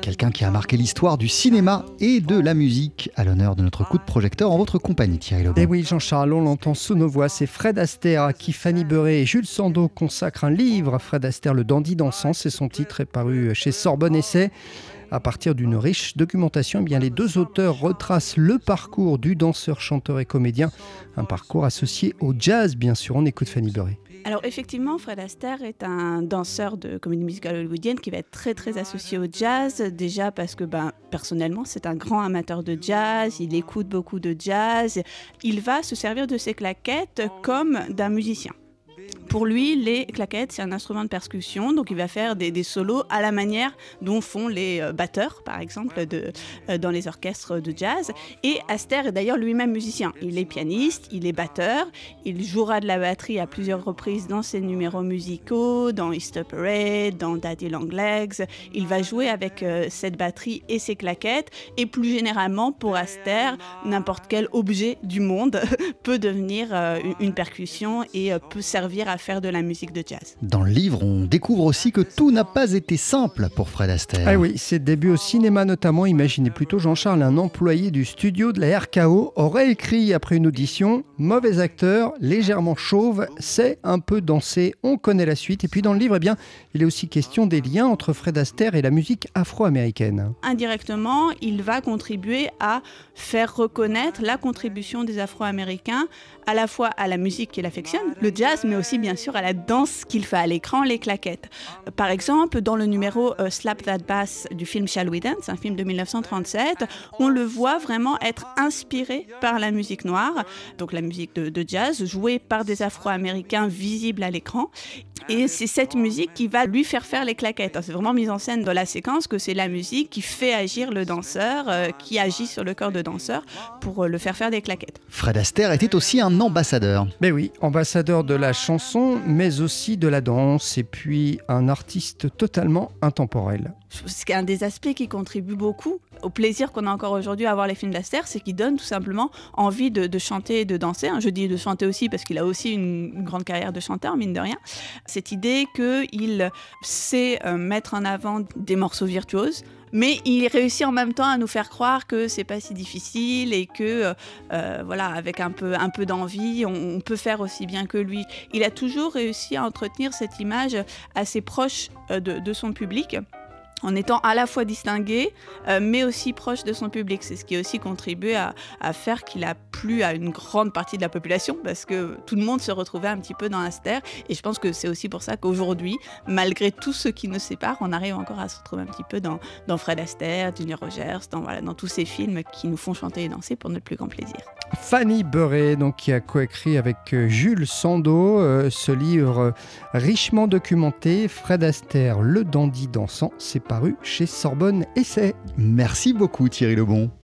Quelqu'un qui a marqué l'histoire du cinéma et de la musique à l'honneur de notre coup de projecteur en votre compagnie, Thierry Lebon. Et eh oui, Jean-Charles, on l'entend sous nos voix, c'est Fred Astaire à qui Fanny Beuret et Jules Sandeau consacrent un livre. Fred Astaire, le dandy dansant, c'est son titre, est paru chez Sorbonne Essai. À partir d'une riche documentation, eh bien, les deux auteurs retracent le parcours du danseur, chanteur et comédien. Un parcours associé au jazz, bien sûr. On écoute Fanny Beuret. Alors effectivement, Fred Astaire est un danseur de comédie musicale hollywoodienne qui va être très très associé au jazz. Déjà parce que ben, personnellement, c'est un grand amateur de jazz, il écoute beaucoup de jazz. Il va se servir de ses claquettes comme d'un musicien. Pour lui, les claquettes, c'est un instrument de percussion, donc il va faire des, solos à la manière dont font les euh, batteurs, par exemple, euh, dans les orchestres de jazz. Et Aster est d'ailleurs lui-même musicien. Il est pianiste, il est batteur, il jouera de la batterie à plusieurs reprises dans ses numéros musicaux, dans Easter Parade, dans Daddy Long Legs. Il va jouer avec euh, cette batterie et ses claquettes. Et plus généralement, pour Aster, n'importe quel objet du monde peut devenir une percussion et peut servir à faire de la musique de jazz. Dans le livre, on découvre aussi que tout n'a pas été simple pour Fred Astaire. Ah oui, ses débuts au cinéma notamment, imaginez plutôt Jean-Charles, un employé du studio de la RKO, aurait écrit après une audition Mauvais acteur, légèrement chauve, sait un peu danser, on connaît la suite. Et puis dans le livre, eh bien, il est aussi question des liens entre Fred Astaire et la musique afro-américaine. Indirectement, il va contribuer à faire reconnaître la contribution des Afro-Américains à la fois à la musique qu'il affectionne, le jazz, mais aussi bien sûr à la danse qu'il fait à l'écran, les claquettes. Par exemple, dans le numéro euh, Slap That Bass du film Shall We Dance, un film de 1937, on le voit vraiment être inspiré par la musique noire, donc la musique de jazz, jouée par des Afro-Américains visibles à l'écran. Et c'est cette musique qui va lui faire faire les claquettes. C'est vraiment mis en scène dans la séquence que c'est la musique qui fait agir le danseur, euh, qui agit sur le corps de danseur pour euh, le faire faire des claquettes. Fred Astaire était aussi un ambassadeur. Mais oui, ambassadeur de la chanson, mais aussi de la danse, et puis un artiste totalement intemporel. C'est un des aspects qui contribue beaucoup au plaisir qu'on a encore aujourd'hui à voir les films d'Astaire, c'est qu'il donne tout simplement envie de, chanter et de danser. Je dis de chanter aussi parce qu'il a aussi une, grande carrière de chanteur, mine de rien. Cette idée qu'il sait euh, mettre en avant des morceaux virtuoses, mais il réussit en même temps à nous faire croire que c'est pas si difficile et que euh, euh, voilà avec un peu un peu d'envie on, peut faire aussi bien que lui il a toujours réussi à entretenir cette image assez proche de son public en étant à la fois distingué, euh, mais aussi proche de son public. C'est ce qui a aussi contribué à, faire qu'il a plu à une grande partie de la population, parce que tout le monde se retrouvait un petit peu dans Aster. Et je pense que c'est aussi pour ça qu'aujourd'hui, malgré tout ce qui nous sépare, on arrive encore à se retrouver un petit peu dans, Fred Astaire, Junior Rogers, dans, voilà, dans tous ces films qui nous font chanter et danser pour notre plus grand plaisir. Fanny Beuret, donc, qui a coécrit avec euh, Jules Sandeau euh, ce livre richement documenté, Fred Astaire, le dandy dansant. C'est paru chez Sorbonne Essai. Merci beaucoup Thierry Lebon.